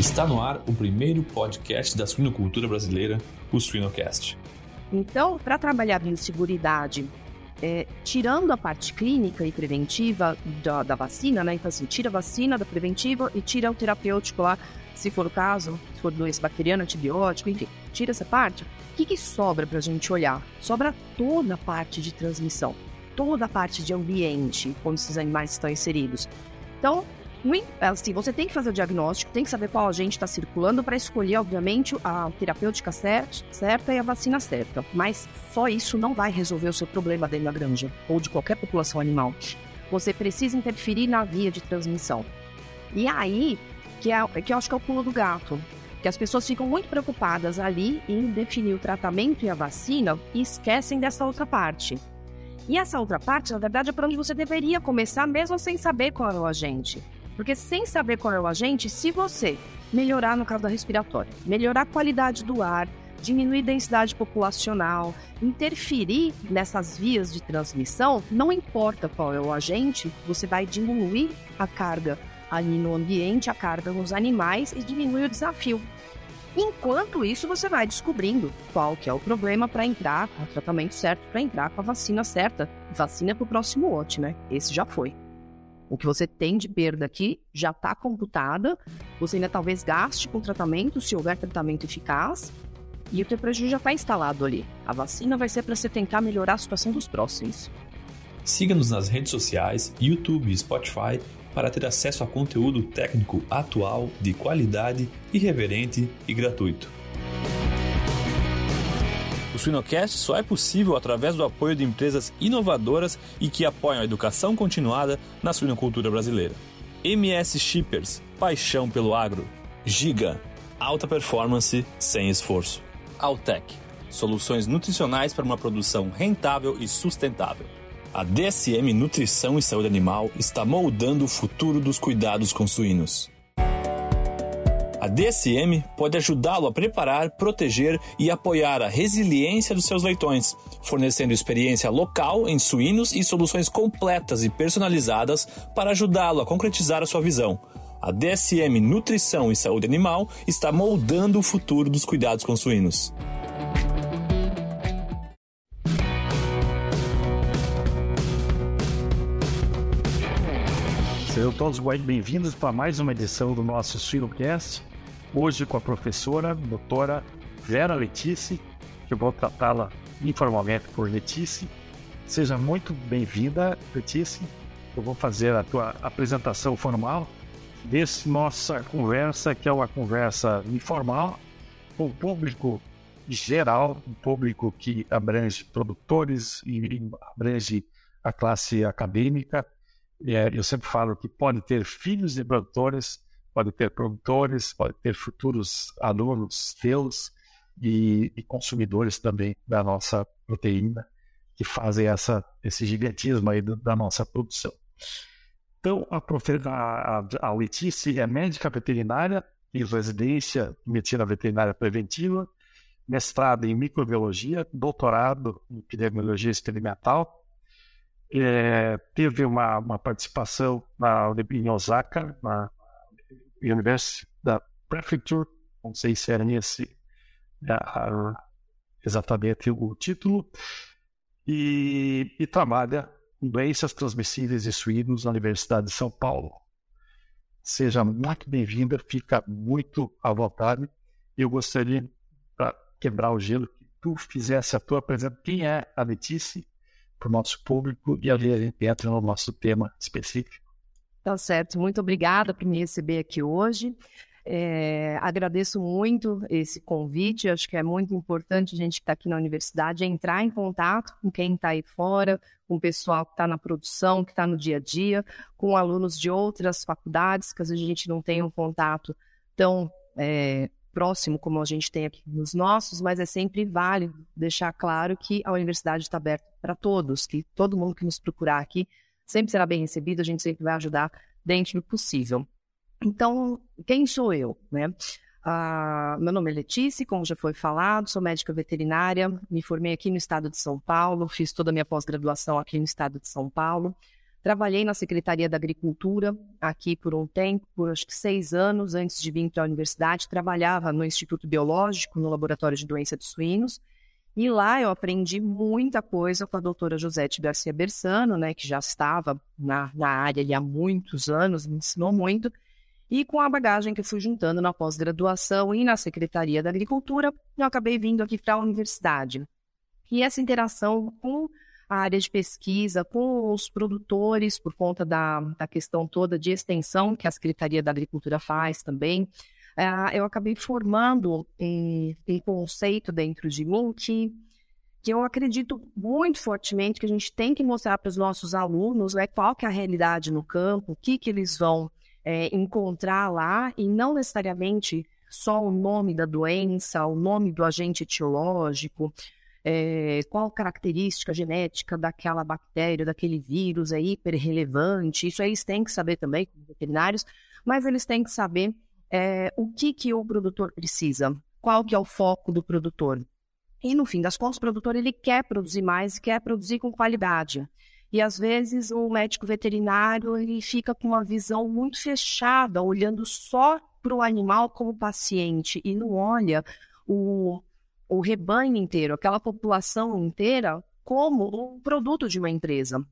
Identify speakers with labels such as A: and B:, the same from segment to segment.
A: Está no ar o primeiro podcast da suinocultura brasileira, o Suinocast.
B: Então, para trabalhar a biosseguridade, é, tirando a parte clínica e preventiva da, da, vacina, né? Então, assim, tira a vacina da preventiva e tira o terapêutico lá, se for o caso, se for doença bacteriana, antibiótico, enfim, tira essa parte. O que, que sobra para a gente olhar? Sobra toda a parte de transmissão, toda a parte de ambiente, onde esses animais estão inseridos. Então, assim, você tem que fazer o diagnóstico, tem que saber qual agente está circulando para escolher, obviamente, a terapêutica certa e a vacina certa. Mas só isso não vai resolver o seu problema dentro da granja ou de qualquer população animal. Você precisa interferir na via de transmissão. E aí, que, é, que eu acho que é o pulo do gato. Que as pessoas ficam muito preocupadas ali em definir o tratamento e a vacina e esquecem dessa outra parte. E essa outra parte, na verdade, é para onde você deveria começar, mesmo sem saber qual é o agente. Porque sem saber qual é o agente, se você melhorar no caso da respiratória, melhorar a qualidade do ar, diminuir a densidade populacional, interferir nessas vias de transmissão, não importa qual é o agente, você vai diminuir a carga ali no ambiente, a carga nos animais e diminuir o desafio. Enquanto isso, você vai descobrindo qual que é o problema para entrar com o tratamento certo, para entrar com a vacina certa. Vacina para o próximo lote, né? Esse já foi. O que você tem de perda aqui já está computada. Você ainda talvez gaste com tratamento, se houver tratamento eficaz, e o teu prejuízo já está instalado ali. A vacina vai ser para você tentar melhorar a situação dos próximos.
A: Siga-nos nas redes sociais, YouTube e Spotify para ter acesso a conteúdo técnico atual, de qualidade, irreverente e gratuito. Suinocast só é possível através do apoio de empresas inovadoras e que apoiam a educação continuada na suinocultura brasileira. MS Shippers, paixão pelo agro. Giga, alta performance sem esforço. Altec, soluções nutricionais para uma produção rentável e sustentável. A DSM Nutrição e Saúde Animal está moldando o futuro dos cuidados com suínos. A DSM pode ajudá-lo a preparar, proteger e apoiar a resiliência dos seus leitões, fornecendo experiência local em suínos e soluções completas e personalizadas para ajudá-lo a concretizar a sua visão. A DSM Nutrição e Saúde Animal está moldando o futuro dos cuidados com suínos.
C: Sejam todos bem-vindos para mais uma edição do nosso Suinocast hoje com a professora, doutora Vera Letícia, que eu vou tratá-la informalmente por Letícia. Seja muito bem-vinda, Letícia. Eu vou fazer a tua apresentação formal desse nossa conversa, que é uma conversa informal, com o público geral, um público que abrange produtores e abrange a classe acadêmica. É, eu sempre falo que pode ter filhos de produtores, pode ter produtores, pode ter futuros alunos teus e, e consumidores também da nossa proteína que fazem essa, esse gigantismo aí da nossa produção. Então, a, a, a Letícia é médica veterinária em residência em medicina veterinária preventiva, mestrado em microbiologia, doutorado em epidemiologia experimental. É, teve uma, uma participação na, em Osaka, na University da Prefecture, não sei se era esse uh, exatamente o título, e, e trabalha com doenças transmissíveis e suínos na Universidade de São Paulo. Seja muito bem-vinda, fica muito à vontade. Eu gostaria, para quebrar o gelo, que tu fizesse a tua apresentação. Quem é a Letícia para o nosso público e ali a gente entra no nosso tema específico.
B: Tá certo. Muito obrigada por me receber aqui hoje. É, agradeço muito esse convite. Acho que é muito importante a gente que está aqui na universidade entrar em contato com quem está aí fora, com o pessoal que está na produção, que está no dia a dia, com alunos de outras faculdades, que às vezes a gente não tem um contato tão é, próximo como a gente tem aqui nos nossos, mas é sempre válido deixar claro que a universidade está aberta para todos, que todo mundo que nos procurar aqui sempre será bem recebido, a gente sempre vai ajudar dentro do possível. Então, quem sou eu? Né? Ah, meu nome é Letícia, como já foi falado, sou médica veterinária, me formei aqui no estado de São Paulo, fiz toda a minha pós-graduação aqui no estado de São Paulo. Trabalhei na Secretaria da Agricultura aqui por um tempo, por acho que seis anos antes de vir para a universidade. Trabalhava no Instituto Biológico, no Laboratório de Doença de Suínos. E lá eu aprendi muita coisa com a doutora Josete Garcia Bersano, né, que já estava na, na área ali há muitos anos, me ensinou muito. E com a bagagem que fui juntando na pós-graduação e na Secretaria da Agricultura, eu acabei vindo aqui para a universidade. E essa interação com a área de pesquisa, com os produtores, por conta da, da questão toda de extensão que a Secretaria da Agricultura faz também, uh, eu acabei formando um, um conceito dentro de mim que, que eu acredito muito fortemente que a gente tem que mostrar para os nossos alunos né, qual que é a realidade no campo, o que, que eles vão é, encontrar lá, e não necessariamente só o nome da doença, o nome do agente etiológico, é, qual característica genética daquela bactéria, daquele vírus é hiper relevante. Isso eles têm que saber também, como veterinários, mas eles têm que saber é, o que, que o produtor precisa, qual que é o foco do produtor. E no fim das contas, o produtor ele quer produzir mais quer produzir com qualidade. E às vezes o médico veterinário ele fica com uma visão muito fechada, olhando só para o animal como paciente e não olha o, o rebanho inteiro, aquela população inteira, como um produto de uma empresa.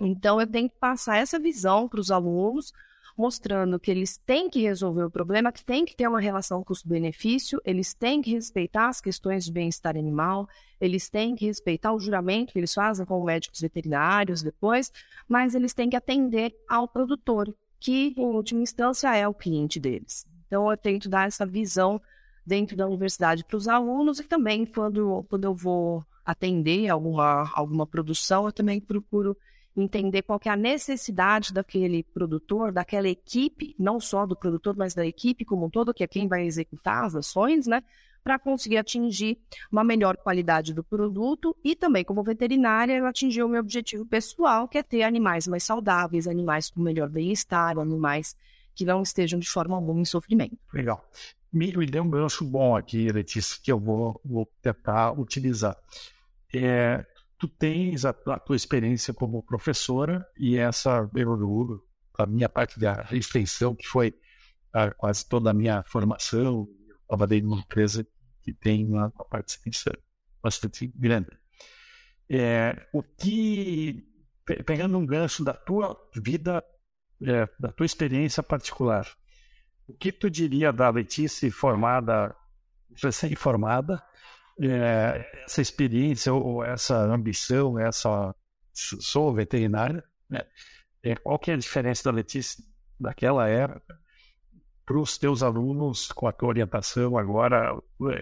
B: Então, eu tenho que passar essa visão para os alunos, mostrando que eles têm que resolver o problema, que tem que ter uma relação custo-benefício, eles têm que respeitar as questões de bem-estar animal, eles têm que respeitar o juramento que eles fazem com médicos veterinários depois, mas eles têm que atender ao produtor, que, em última instância, é o cliente deles. Então, eu tento dar essa visão dentro da universidade para os alunos e também quando, quando eu vou atender alguma, alguma produção, eu também procuro entender qual é a necessidade daquele produtor, daquela equipe, não só do produtor, mas da equipe como um todo, que é quem vai executar as ações, né? Para conseguir atingir uma melhor qualidade do produto e também, como veterinária, eu atingir o meu objetivo pessoal, que é ter animais mais saudáveis, animais com melhor bem-estar, animais que não estejam de forma alguma em sofrimento.
C: Legal me, me deu um gancho bom aqui, Letícia, que eu vou, vou tentar utilizar. É, tu tens a, a, tua experiência como professora e essa, eu, a minha parte da extensão, que foi a, quase toda a minha formação, eu trabalhei numa empresa que tem uma, uma parte bastante grande. É, o que, pegando um gancho da tua vida, é, da tua experiência particular, o que tu diria da Letícia formada, recém-formada, é, essa experiência ou essa ambição, essa sou veterinária, né? é, qual que é a diferença da Letícia daquela época para os teus alunos com a tua orientação agora,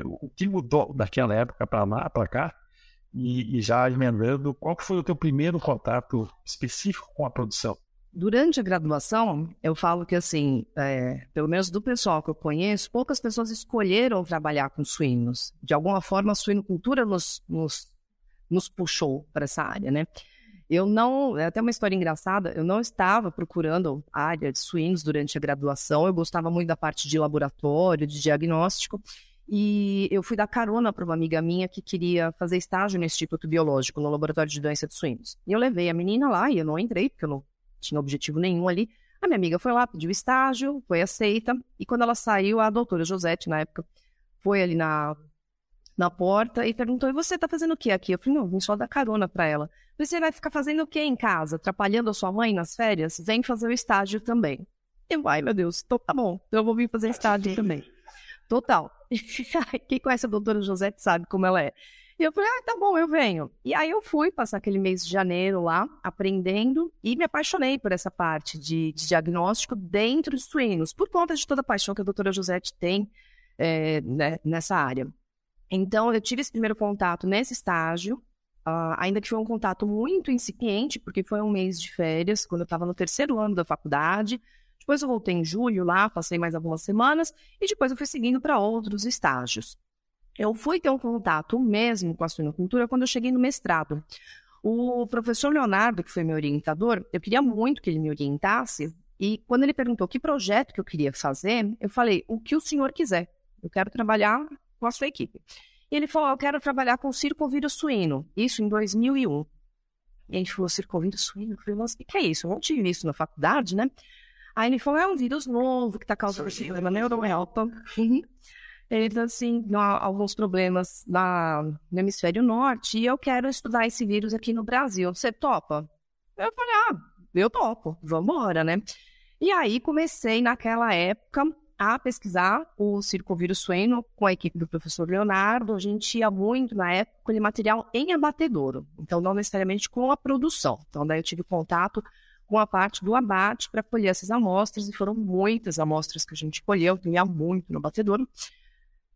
C: o que mudou daquela época para lá, para cá? E, e já emendando, qual foi o teu primeiro contato específico com a produção?
B: Durante a graduação, eu falo que, assim, é, pelo menos do pessoal que eu conheço, poucas pessoas escolheram trabalhar com suínos. De alguma forma, a suinocultura nos, nos, nos puxou para essa área, né? Eu não, é até uma história engraçada, eu não estava procurando área de suínos durante a graduação, eu gostava muito da parte de laboratório, de diagnóstico, e eu fui dar carona para uma amiga minha que queria fazer estágio no Instituto Biológico, no Laboratório de Doença de Suínos. E eu levei a menina lá e eu não entrei, porque eu não tinha objetivo nenhum ali. A minha amiga foi lá, pediu estágio, foi aceita. E quando ela saiu, a doutora Josete, na época, foi ali na, na porta e perguntou: E você tá fazendo o que aqui? Eu falei: Não, vim só dar carona para ela. Você vai ficar fazendo o que em casa? Atrapalhando a sua mãe nas férias? Vem fazer o estágio também. Eu, ai meu Deus, tô, tá bom, então eu vou vir fazer estágio também. Total. Quem conhece a doutora Josete sabe como ela é. E eu falei, ah, tá bom, eu venho. E aí eu fui passar aquele mês de janeiro lá, aprendendo, e me apaixonei por essa parte de, de diagnóstico dentro dos suínos, por conta de toda a paixão que a doutora Josete tem é, né, nessa área. Então, eu tive esse primeiro contato nesse estágio, uh, ainda que foi um contato muito incipiente, porque foi um mês de férias, quando eu estava no terceiro ano da faculdade. Depois eu voltei em julho lá, passei mais algumas semanas, e depois eu fui seguindo para outros estágios. Eu fui ter um contato mesmo com a suinocultura quando eu cheguei no mestrado. O professor Leonardo, que foi meu orientador, eu queria muito que ele me orientasse. E quando ele perguntou que projeto que eu queria fazer, eu falei: o que o senhor quiser. Eu quero trabalhar com a sua equipe. E ele falou: eu quero trabalhar com circovírus suíno. Isso em 2001. E a gente falou circovírus suíno. Eu falei, nossa, o que é isso? Eu não tive isso na faculdade, né? Aí ele falou, é um vírus novo que está causando problema na Europa. Ele disse assim, alguns problemas na, no hemisfério norte e eu quero estudar esse vírus aqui no Brasil. Você topa? Eu falei, ah, eu topo, vamos embora, né? E aí comecei naquela época a pesquisar o circovírus suíno com a equipe do professor Leonardo. A gente ia muito, na época, com material em abatedouro, então não necessariamente com a produção. Então, daí eu tive contato com a parte do abate para colher essas amostras, e foram muitas amostras que a gente colheu, tinha muito no abatedouro.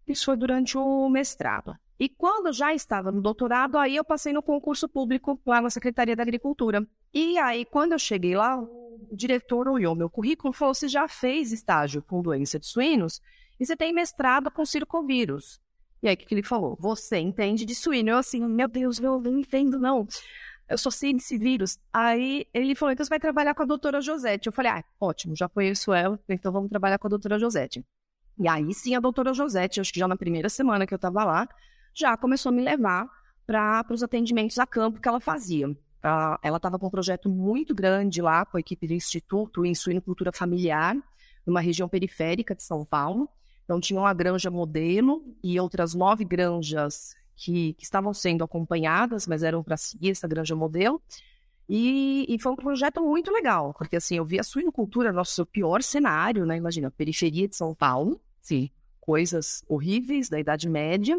B: Isso foi durante o mestrado. E quando já estava no doutorado, aí eu passei no concurso público lá na Secretaria da Agricultura. E aí, quando eu cheguei lá, o diretor olhou meu currículo e falou: Você já fez estágio com doença de suínos e você tem mestrado com circovírus. E aí, o que ele falou? Você entende de suíno? Eu, assim, meu Deus, eu não entendo, não. Eu só sei vírus. Aí ele falou: Então você vai trabalhar com a doutora Josete. Eu falei: Ah, ótimo, já conheço ela, então vamos trabalhar com a doutora Josete. E aí sim, a doutora Josete, acho que já na primeira semana que eu estava lá, já começou a me levar para os atendimentos a campo que ela fazia. Uh, ela estava com um projeto muito grande lá com a equipe do Instituto em Suinocultura Familiar, numa região periférica de São Paulo. Então, tinha uma granja modelo e outras nove granjas que, que estavam sendo acompanhadas, mas eram para seguir essa granja modelo. E, e, foi um projeto muito legal, porque assim, eu vi a suinocultura, nosso pior cenário, né? Imagina, periferia de São Paulo, sim, coisas horríveis da Idade Média,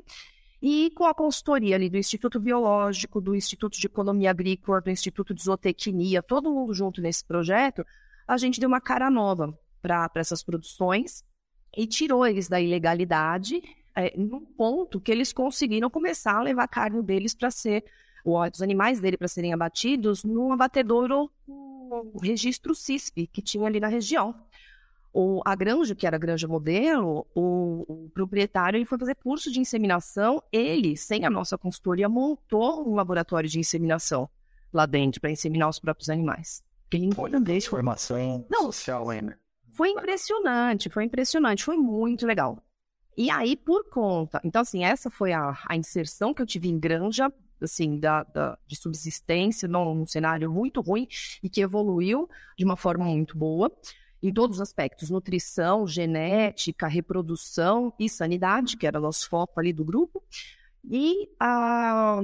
B: e com a consultoria ali do Instituto Biológico, do Instituto de Economia Agrícola, do Instituto de Zootecnia, todo mundo junto nesse projeto, a gente deu uma cara nova para essas produções e tirou eles da ilegalidade é, num ponto que eles conseguiram começar a levar a carne deles para ser, os animais dele para serem abatidos num abatedouro, um registro CISP que tinha ali na região. O, a granja, que era a granja modelo, o, o, proprietário ele foi fazer curso de inseminação. Ele, sem a nossa consultoria, montou um laboratório de inseminação lá dentro para inseminar os próprios animais.
C: Quem Olha a formação Não, social ainda.
B: Foi impressionante, foi impressionante, foi muito legal. E aí, por conta. Então, assim, essa foi a, a inserção que eu tive em granja, assim, da, da, de subsistência, num, num cenário muito ruim e que evoluiu de uma forma muito boa em todos os aspectos: nutrição, genética, reprodução e sanidade, que era o nosso foco ali do grupo. E, a,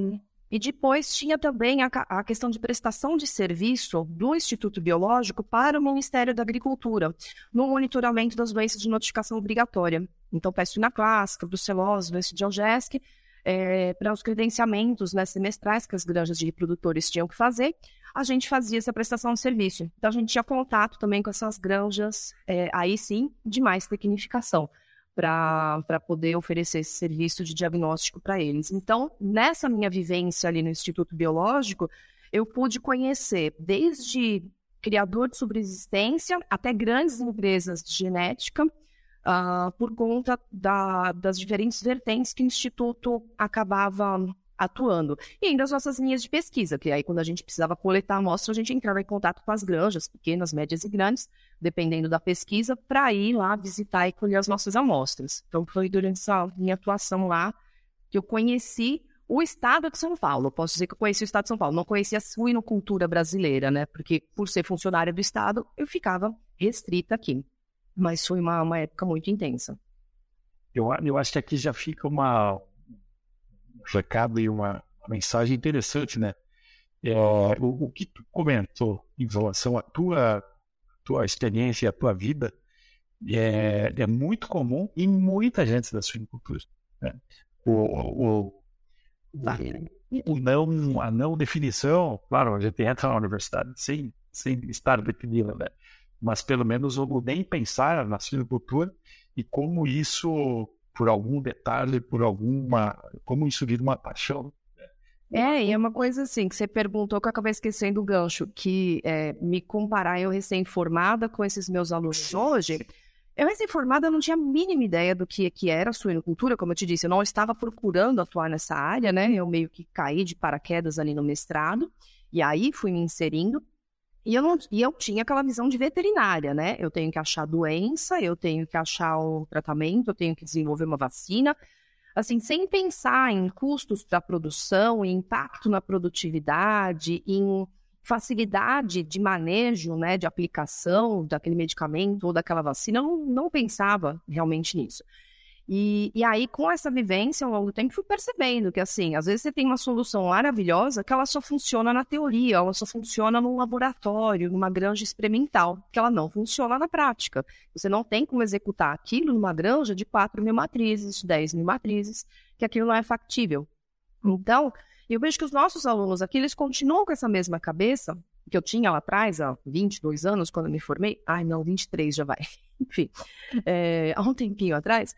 B: e depois tinha também a, a questão de prestação de serviço do Instituto Biológico para o Ministério da Agricultura, no monitoramento das doenças de notificação obrigatória. Então, peste na clássica, brucelose, doença de Algesc, é, para os credenciamentos né, semestrais que as granjas de reprodutores tinham que fazer, a gente fazia essa prestação de serviço. Então, a gente tinha contato também com essas granjas, é, aí sim, de mais tecnificação, para poder oferecer esse serviço de diagnóstico para eles. Então, nessa minha vivência ali no Instituto Biológico, eu pude conhecer desde criador de subsistência até grandes empresas de genética, uh, por conta da, das diferentes vertentes que o Instituto acabava atuando. E ainda as nossas linhas de pesquisa, que aí quando a gente precisava coletar amostras, a gente entrava em contato com as granjas, pequenas, médias e grandes, dependendo da pesquisa, para ir lá visitar e colher as nossas amostras. Então foi durante essa minha atuação lá que eu conheci o estado de São Paulo. posso dizer que eu conheci o estado de São Paulo. Não conhecia a suinocultura brasileira, né? Porque por ser funcionária do estado, eu ficava restrita aqui. Mas foi uma, uma época muito intensa.
C: Eu, eu acho que aqui já fica uma, recado e uma mensagem interessante, né? É, o, o, que tu comentou em relação à tua, tua experiência e à tua vida é, é muito comum em muita gente da suinocultura. Né? O, o, o, o, não, a não definição, claro, a gente entra na universidade sem, sem estar definida, né? Mas pelo menos o nem pensar na suinocultura e como isso por algum detalhe, por alguma. como isso vira uma paixão.
B: É, e é uma coisa assim, que você perguntou que eu acabei esquecendo o gancho, que é, me comparar eu recém-formada com esses meus alunos hoje, eu recém-formada não tinha a mínima ideia do que, que era a suinocultura, como eu te disse, eu não estava procurando atuar nessa área, né, eu meio que caí de paraquedas ali no mestrado, e aí fui me inserindo, e eu, não, e eu tinha aquela visão de veterinária, né? Eu tenho que achar doença, eu tenho que achar o tratamento, eu tenho que desenvolver uma vacina. assim, sem pensar em custos para a produção, em impacto na produtividade, em facilidade de manejo, né, de aplicação daquele medicamento ou daquela vacina, eu não, não pensava realmente nisso. E, e aí, com essa vivência ao longo do tempo, fui percebendo que, assim, às vezes você tem uma solução maravilhosa que ela só funciona na teoria, ela só funciona num laboratório, numa granja experimental, que ela não funciona na prática. Você não tem como executar aquilo numa granja de 4 mil matrizes, 10 mil matrizes, que aquilo não é factível. Então, eu vejo que os nossos alunos aqui, eles continuam com essa mesma cabeça que eu tinha lá atrás, há 22 anos, quando me formei. Ai, não, 23 já vai. Enfim, é, há um tempinho atrás.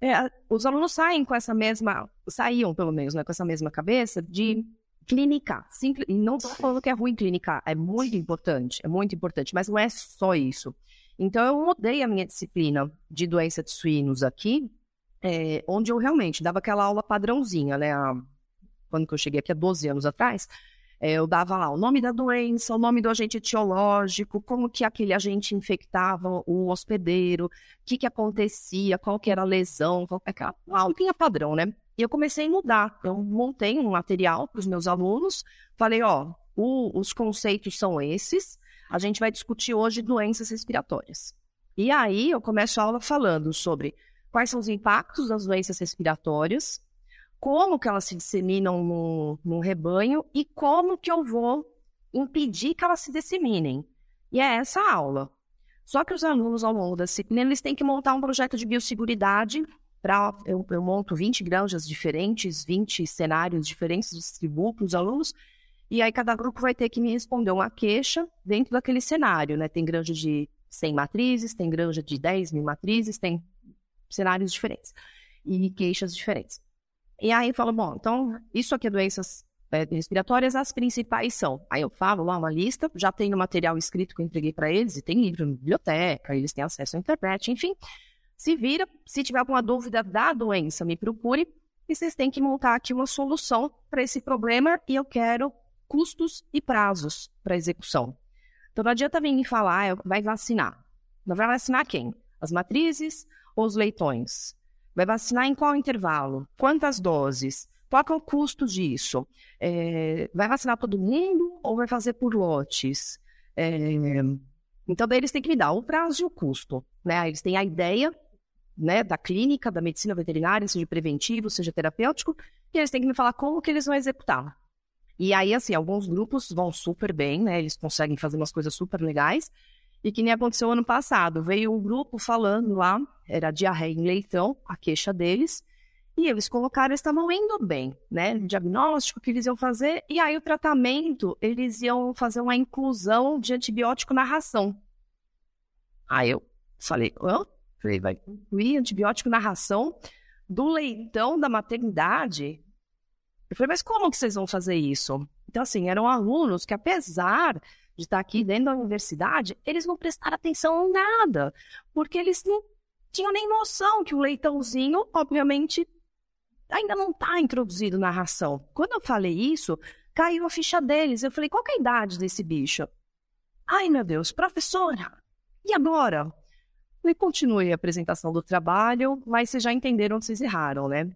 B: É, os alunos saem com essa mesma, saíam pelo menos, né, com essa mesma cabeça de clinicar. Simples, não estou falando que é ruim clinicar, é muito importante, é muito importante, mas não é só isso. Então eu mudei a minha disciplina de doença de suínos aqui, é, onde eu realmente dava aquela aula padrãozinha, né? A, quando eu cheguei aqui há 12 anos atrás, eu dava lá o nome da doença, o nome do agente etiológico, como que aquele agente infectava o hospedeiro, o que que acontecia, qual que era a lesão, qual que era uma aulinha padrão, né? E eu comecei a mudar. Eu montei um material para os meus alunos, falei, ó, o, os conceitos são esses, a gente vai discutir hoje doenças respiratórias. E aí eu começo a aula falando sobre quais são os impactos das doenças respiratórias, como que elas se disseminam no, no rebanho e como que eu vou impedir que elas se disseminem. E é essa a aula. Só que os alunos, ao longo da disciplina, eles têm que montar um projeto de biosseguridade para... Eu, eu, monto 20 granjas diferentes, 20 cenários diferentes, distribuo para os alunos, e aí cada grupo vai ter que me responder uma queixa dentro daquele cenário, né? Tem granja de 100 matrizes, tem granja de 10 mil matrizes, tem cenários diferentes e queixas diferentes. E aí falo, bom, então isso aqui é doenças é, respiratórias, as principais são. Aí eu falo lá uma lista, já tem no material escrito que eu entreguei para eles, e tem livro na biblioteca, eles têm acesso à internet, enfim. Se vira, se tiver alguma dúvida da doença, me procure, e vocês têm que montar aqui uma solução para esse problema, e eu quero custos e prazos para execução. Então não adianta vir me falar, vai vacinar. Não vai vacinar quem? As matrizes ou os leitões? Vai vacinar em qual intervalo? Quantas doses? Qual é o custo disso? É, vai vacinar todo mundo ou vai fazer por lotes? É, então, daí eles têm que me dar o prazo e o custo. Né? Eles têm a ideia né, da clínica, da medicina veterinária, seja preventivo, seja terapêutico, e eles têm que me falar como que eles vão executar. E aí, assim, alguns grupos vão super bem, né? Eles conseguem fazer umas coisas super legais. E que nem aconteceu ano passado. Veio um grupo falando lá, era diarreia em leitão, a queixa deles. E eles colocaram, eles estavam indo bem, né? Diagnóstico que eles iam fazer. E aí o tratamento, eles iam fazer uma inclusão de antibiótico na ração. Aí eu falei, hã? Falei, vai incluir antibiótico na ração do leitão da maternidade? Eu falei, mas como que vocês vão fazer isso? Então, assim, eram alunos que, apesar de estar aqui dentro da universidade, eles não prestaram atenção em nada, porque eles não tinham nem noção que o leitãozinho, obviamente, ainda não está introduzido na ração. Quando eu falei isso, caiu a ficha deles. Eu falei, qual é a idade desse bicho? Ai, meu Deus, professora, e agora? E continuei a apresentação do trabalho, mas vocês já entenderam que vocês erraram, né?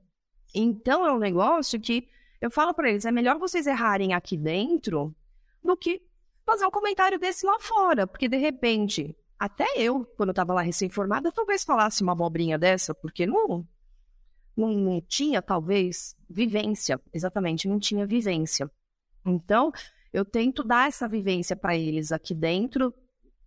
B: Então é um negócio que eu falo para eles, é melhor vocês errarem aqui dentro do que fazer um comentário desse lá fora, porque de repente, até eu, quando estava lá recém-formada, talvez falasse uma abobrinha dessa, porque não, não, não tinha, talvez, vivência, exatamente, não tinha vivência. Então, eu tento dar essa vivência para eles aqui dentro,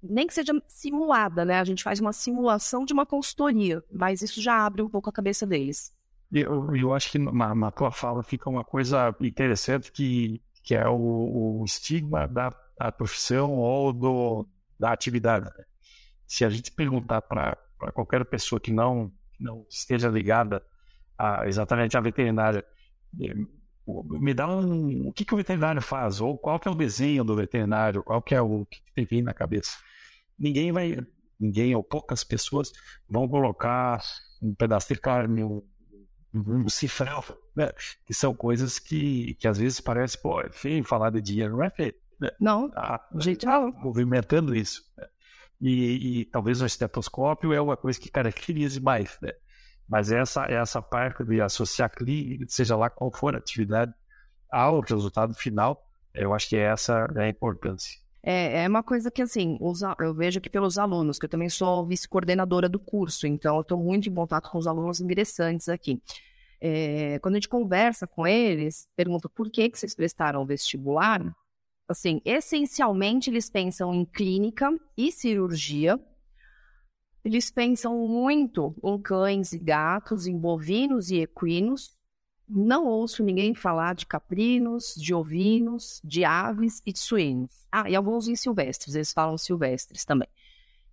B: nem que seja simulada, né? A gente faz uma simulação de uma consultoria, mas isso já abre um pouco a cabeça deles.
C: Eu, eu acho que na, na tua fala fica uma coisa interessante que, que é o, o estigma da da profissão ou do, da atividade. Se a gente perguntar para qualquer pessoa que não, não esteja ligada a, exatamente à veterinária, eh, me dá um, o que, que o veterinário faz, ou qual que é o desenho do veterinário, qual que é o que tem vindo na cabeça. Ninguém vai, ninguém ou poucas pessoas vão colocar um pedaço de carne, um, um cifrão, né? que são coisas que, que às vezes parece, pô, é feio falar de dinheiro, não é feio.
B: Não, ah, gente,
C: ah, movimentando isso. Né? E, e, talvez o estetoscópio é uma coisa que caracterize mais, né? Mas essa, essa parte de associar clínica, seja lá qual for a atividade, ao resultado final, eu acho que essa é a importância.
B: É, é uma coisa que, assim, eu vejo aqui pelos alunos, que eu também sou vice-coordenadora do curso, então eu estou muito em contato com os alunos ingressantes aqui. É, quando a gente conversa com eles, pergunta por que, que vocês prestaram o vestibular, assim, essencialmente eles pensam em clínica e cirurgia, eles pensam muito em cães e gatos, em bovinos e equinos. Não ouço ninguém falar de caprinos, de ovinos, de aves e de suínos. Ah, e alguns em silvestres, eles falam silvestres também.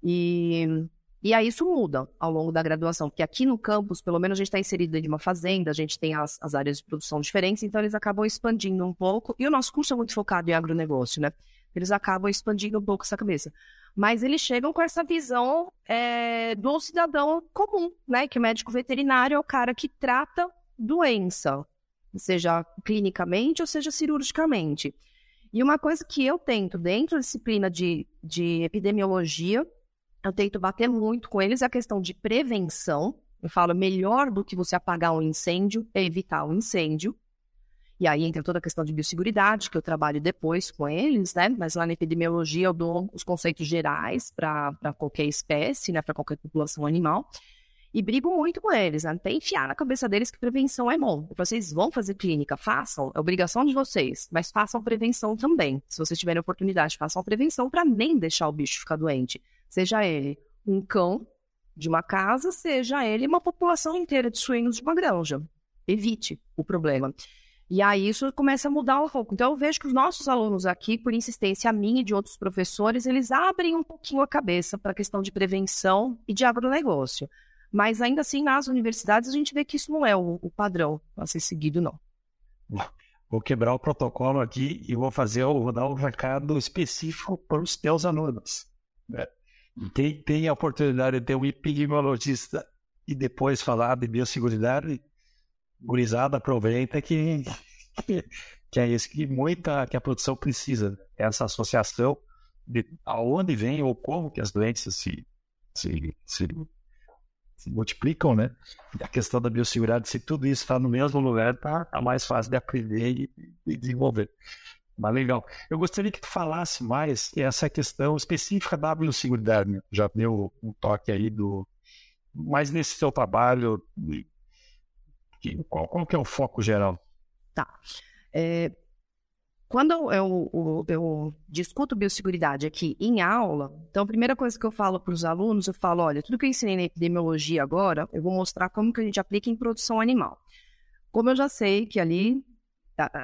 B: E, e aí isso muda ao longo da graduação, porque aqui no campus, pelo menos a gente está inserido dentro de uma fazenda, a gente tem as, as áreas de produção diferentes, então eles acabam expandindo um pouco. E o nosso curso é muito focado em agronegócio, né? Eles acabam expandindo um pouco essa cabeça mas eles chegam com essa visão é, do cidadão comum, né? Que o médico veterinário é o cara que trata doença, seja clinicamente ou seja cirurgicamente. E uma coisa que eu tento, dentro da disciplina de, de epidemiologia, eu tento bater muito com eles é a questão de prevenção. Eu falo, melhor do que você apagar um incêndio é evitar um incêndio. E aí entra toda a questão de biosseguridade, que eu trabalho depois com eles, né? Mas lá na epidemiologia eu dou os conceitos gerais para qualquer espécie, né? Para qualquer população animal. E brigo muito com eles, né? até enfiar na cabeça deles que prevenção é bom. Vocês vão fazer clínica, façam, é obrigação de vocês, mas façam prevenção também. Se vocês tiverem oportunidade, façam prevenção para nem deixar o bicho ficar doente. Seja ele um cão de uma casa, seja ele uma população inteira de suínos de uma granja. Evite o problema. E aí isso começa a mudar um pouco. Então eu vejo que os nossos alunos aqui, por insistência minha e de outros professores, eles abrem um pouquinho a cabeça para a questão de prevenção e de agronegócio. Mas ainda assim, nas universidades, a gente vê que isso não é o, o padrão a ser seguido, não.
C: Vou quebrar o protocolo aqui e vou fazer, vou dar um recado específico para os teus alunos. Né? Quem tem a oportunidade de ter um epidemiologista e depois falar de biosseguridade, gurizada aproveita que, que é isso que muita que a produção precisa, né? essa associação de aonde vem ou como que as doenças se, se, se, se multiplicam, né? A questão da biosseguridade, se tudo isso está no mesmo lugar, tá, tá mais fácil de aprender e, e desenvolver. Mas legal. Eu gostaria que tu falasse mais essa questão específica da biosseguridade. Né? Já deu um toque aí do. Mas nesse seu trabalho, qual, qual que é o foco geral?
B: Tá. É, quando eu, eu, eu, discuto biosseguridade aqui em aula, então a primeira coisa que eu falo para os alunos, eu falo, olha, tudo que eu ensinei na epidemiologia agora, eu vou mostrar como que a gente aplica em produção animal. Como eu já sei que ali,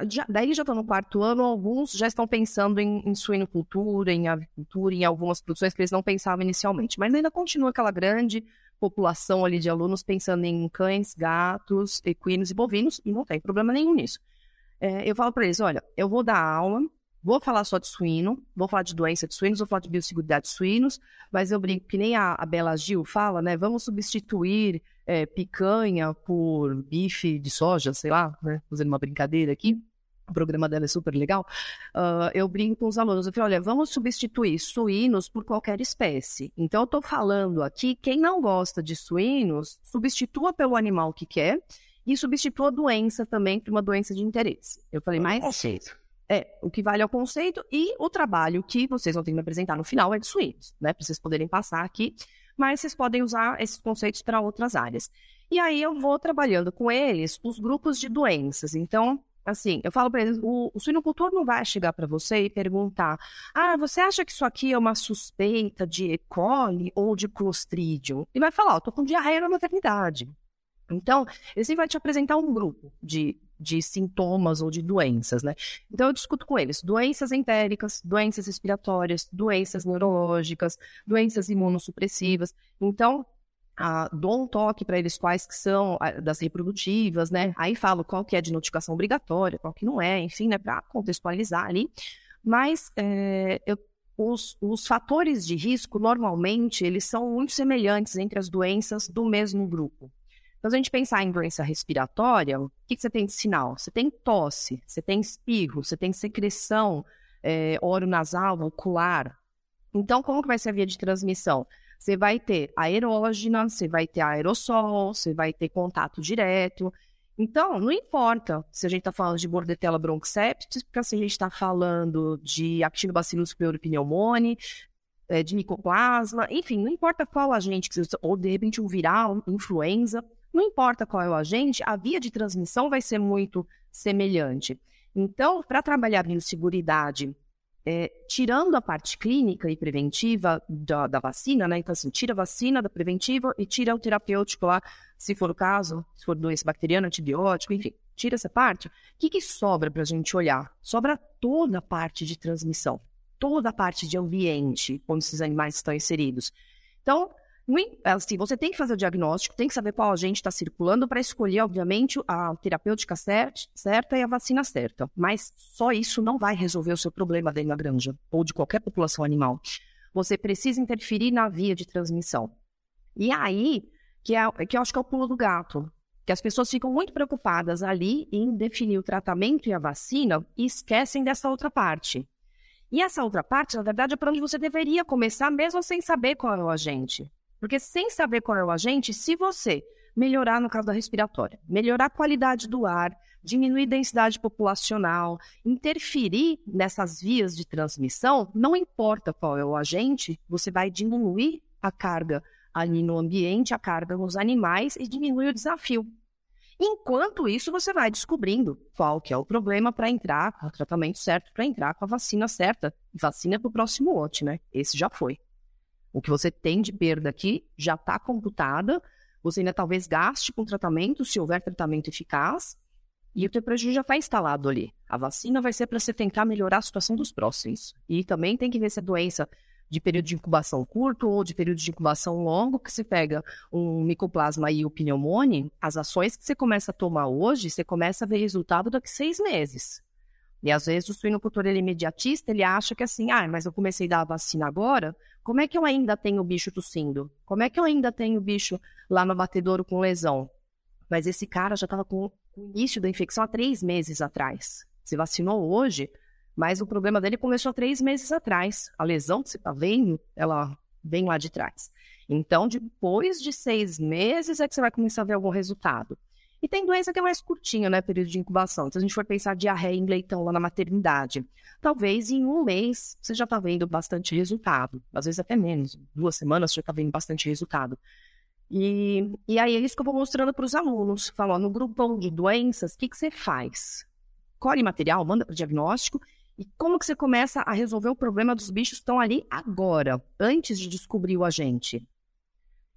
B: já, daí já estou no quarto ano, alguns já estão pensando em, em suinocultura, em avicultura, em algumas produções que eles não pensavam inicialmente, mas ainda continua aquela grande população ali de alunos pensando em cães, gatos, equinos e bovinos, e não tem problema nenhum nisso. É, eu falo para eles, olha, eu vou dar aula, vou falar só de suíno, vou falar de doença de suínos, vou falar de biosseguridade de suínos, mas eu brinco que nem a, a Bela Gil fala, né, vamos substituir é, picanha por bife de soja, sei lá, né, fazendo uma brincadeira aqui, o programa dela é super legal, uh, eu brinco com os alunos, eu falo, olha, vamos substituir suínos por qualquer espécie. Então, eu estou falando aqui, quem não gosta de suínos, substitua pelo animal que quer e substitua a doença também por uma doença de interesse. Eu falei, mas...
C: Conceito.
B: É, o que vale é o conceito e o trabalho que vocês vão ter que me apresentar no final é de suínos, né? Para vocês poderem passar aqui, mas vocês podem usar esses conceitos para outras áreas. E aí eu vou trabalhando com eles os grupos de doenças. Então, Assim, eu falo para eles, o, o suinocultor não vai chegar para você e perguntar: ah, você acha que isso aqui é uma suspeita de E. coli ou de Clostridium? Ele vai falar: eu tô com diarreia na maternidade. Então, ele vai te apresentar um grupo de, de sintomas ou de doenças, né? Então, eu discuto com eles doenças entéricas, doenças respiratórias, doenças neurológicas, doenças imunossupressivas. Então, ah, dou um toque para eles quais que são ah, das reprodutivas, né? Aí falo qual que é de notificação obrigatória, qual que não é, enfim, né? Para contextualizar ali. Mas é, eu, os, os fatores de risco, normalmente, eles são muito semelhantes entre as doenças do mesmo grupo. Então, se a gente pensar em doença respiratória, o que, que você tem de sinal? Você tem tosse, você tem espirro, você tem secreção é, oronasal, ocular. Então, como que vai ser a via de transmissão? Você vai ter aerógena, você vai ter aerossol, você vai ter contato direto. Então, não importa se a gente está falando de bordetella bronchoséptica, se a gente está falando de actinobacillus pleuropneumoniae, é, de micoplasma, enfim, não importa qual agente, ou de repente um viral, influenza, não importa qual é o agente, a via de transmissão vai ser muito semelhante. Então, para trabalhar biosseguridade é, tirando a parte clínica e preventiva da, da, vacina, né? Então, assim, tira a vacina da preventiva e tira o terapêutico lá, se for o caso, se for doença bacteriana, antibiótico, enfim, tira essa parte. O que, que sobra para a gente olhar? Sobra toda a parte de transmissão, toda a parte de ambiente, onde esses animais estão inseridos. Então, assim, você tem que fazer o diagnóstico, tem que saber qual agente está circulando para escolher, obviamente, a terapêutica certa e a vacina certa. Mas só isso não vai resolver o seu problema dentro da granja ou de qualquer população animal. Você precisa interferir na via de transmissão. E aí, que, é, que eu acho que é o pulo do gato, que as pessoas ficam muito preocupadas ali em definir o tratamento e a vacina e esquecem dessa outra parte. E essa outra parte, na verdade, é para onde você deveria começar, mesmo sem saber qual é o agente. Porque sem saber qual é o agente, se você melhorar no caso da respiratória, melhorar a qualidade do ar, diminuir a densidade populacional, interferir nessas vias de transmissão, não importa qual é o agente, você vai diminuir a carga ali no ambiente, a carga nos animais e diminuir o desafio. Enquanto isso, você vai descobrindo qual que é o problema para entrar com o tratamento certo, para entrar com a vacina certa. Vacina para o próximo lote, né? Esse já foi. O que você tem de perda aqui já está computada. Você ainda talvez gaste com tratamento, se houver tratamento eficaz, e o teu prejuízo já está instalado ali. A vacina vai ser para você tentar melhorar a situação dos próximos. E também tem que ver se a doença de período de incubação curto ou de período de incubação longo, que você pega um micoplasma e o pneumone, as ações que você começa a tomar hoje, você começa a ver resultado daqui a seis meses. E às vezes o suinocultor ele é imediatista, ele acha que assim, ah, mas eu comecei a dar a vacina agora, como é que eu ainda tenho o bicho tossindo? Como é que eu ainda tenho o bicho lá no batedouro com lesão? Mas esse cara já estava com o início da infecção há três meses atrás. Se vacinou hoje, mas o problema dele começou três meses atrás. A lesão que você está vendo, ela vem lá de trás. Então, depois de seis meses é que você vai começar a ver algum resultado. E tem doença que é mais curtinha, né? Período de incubação. Se a gente for pensar diarreia em leitão lá na maternidade, talvez em um mês você já está vendo bastante resultado. Às vezes até menos. Duas semanas você já está vendo bastante resultado. E, e aí é eu vou mostrando para os alunos. Falo, no grupão de doenças, o que, que você faz? Colhe material, manda para o diagnóstico e como que você começa a resolver o problema dos bichos que estão ali agora, antes de descobrir o agente?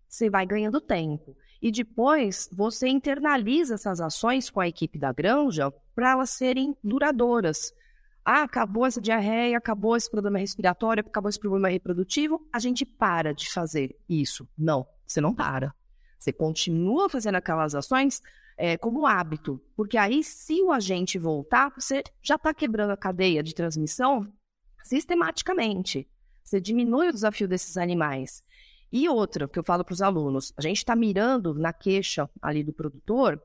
B: Você vai ganhando tempo e depois você internaliza essas ações com a equipe da granja para elas serem duradouras. Ah, acabou essa diarreia, acabou esse problema respiratório, acabou esse problema reprodutivo, a gente para de fazer isso. Não, você não para. Você continua fazendo aquelas ações é, como hábito, porque aí, se o agente voltar, você já está quebrando a cadeia de transmissão sistematicamente. Você diminui o desafio desses animais. E outra que eu falo para os alunos, a gente está mirando na queixa ali do produtor,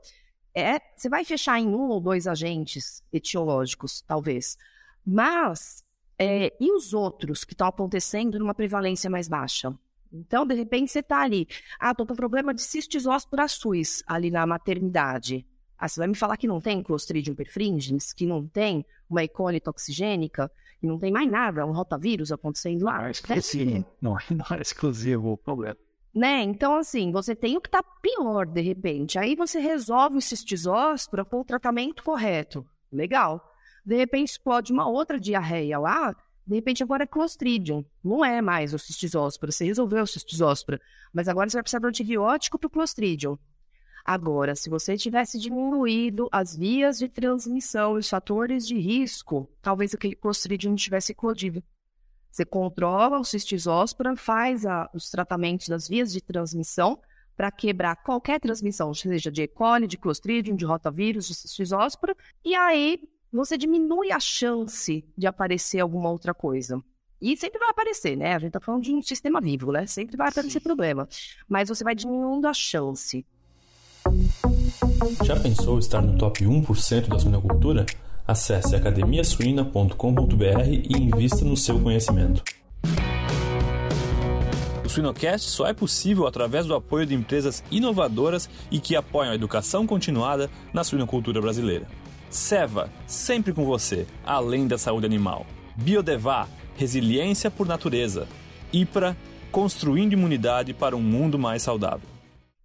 B: é, você vai fechar em um ou dois agentes etiológicos, talvez. Mas, é, e os outros que estão acontecendo numa prevalência mais baixa? Então, de repente, você está ali, ah, estou com problema de cistisóspora suis ali na maternidade. Ah, você vai me falar que não tem Clostridium perfringens, que não tem uma E. coli toxigênica? E não tem mais nada, um rotavírus acontecendo lá. Não é
C: exclusivo, não, não é exclusivo o problema.
B: Né? Então, assim, você tem o que está pior de repente. Aí você resolve o cistisóspora com o tratamento correto. Legal. De repente explode uma outra diarreia lá, de repente agora é Clostridium. Não é mais o cistisóspora. Você resolveu o cistisóspora. Mas agora você vai precisar de antibiótico para o Clostridium. Agora, se você tivesse diminuído as vias de transmissão e os fatores de risco, talvez aquele Clostridium não tivesse eclodido. Você controla o cistisóspora, faz a, os tratamentos das vias de transmissão para quebrar qualquer transmissão, seja de E. coli, de Clostridium, de rotavírus, de cistisóspora, e aí você diminui a chance de aparecer alguma outra coisa. E sempre vai aparecer, né? A gente está falando de um sistema vivo, né? Sempre vai aparecer problema. Mas você vai diminuindo a chance.
A: Já pensou estar no top 1% da suinocultura? Acesse academiasuina.com.br e invista no seu conhecimento. O Suinocast só é possível através do apoio de empresas inovadoras e que apoiam a educação continuada na suinocultura brasileira. Seva, sempre com você, além da saúde animal. Biodevá, resiliência por natureza. IPRA, construindo imunidade para um mundo mais saudável.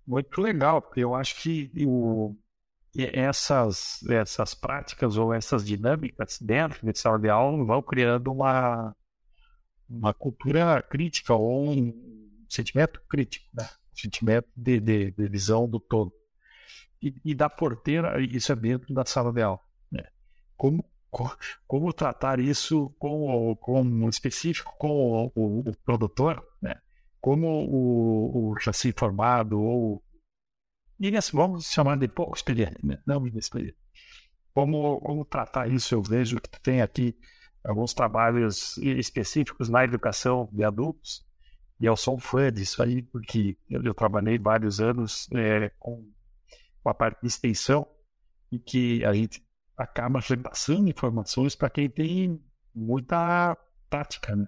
C: Muito legal, porque eu acho que o, essas, essas práticas ou essas dinâmicas dentro de sala de aula vão criando uma, uma cultura crítica ou um sentimento crítico, né? sentimento de, de, de visão do todo. E, e, da porteira, isso é dentro da sala de aula. Né? Como, como, tratar isso com, com específico com o, o, o produtor, né? como o, o chassi formado ou vamos chamar de pouco experiente, né? não inexperiente. Como, como tratar isso? Eu vejo que tem aqui alguns trabalhos específicos na educação de adultos, e eu sou um fã disso aí, porque eu, eu trabalhei vários anos é, com, com a parte de extensão, e que a gente acaba repassando informações para quem tem muita prática. Né?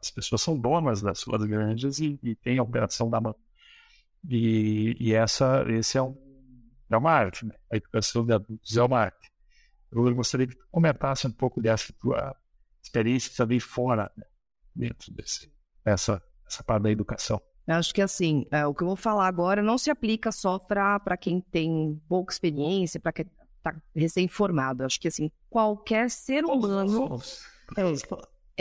C: As pessoas são donas das suas granjas e, e têm a operação da mão. E, e essa, esse é, um, é uma arte, né? A educação de adultos é uma arte. Eu gostaria que tu comentasse um pouco dessa tua experiência também fora, né? dentro dessa, dessa parte da educação.
B: Acho que assim, é, o que eu vou falar agora não se aplica só para quem tem pouca experiência, para quem está recém-formado. Acho que assim, qualquer ser humano. É,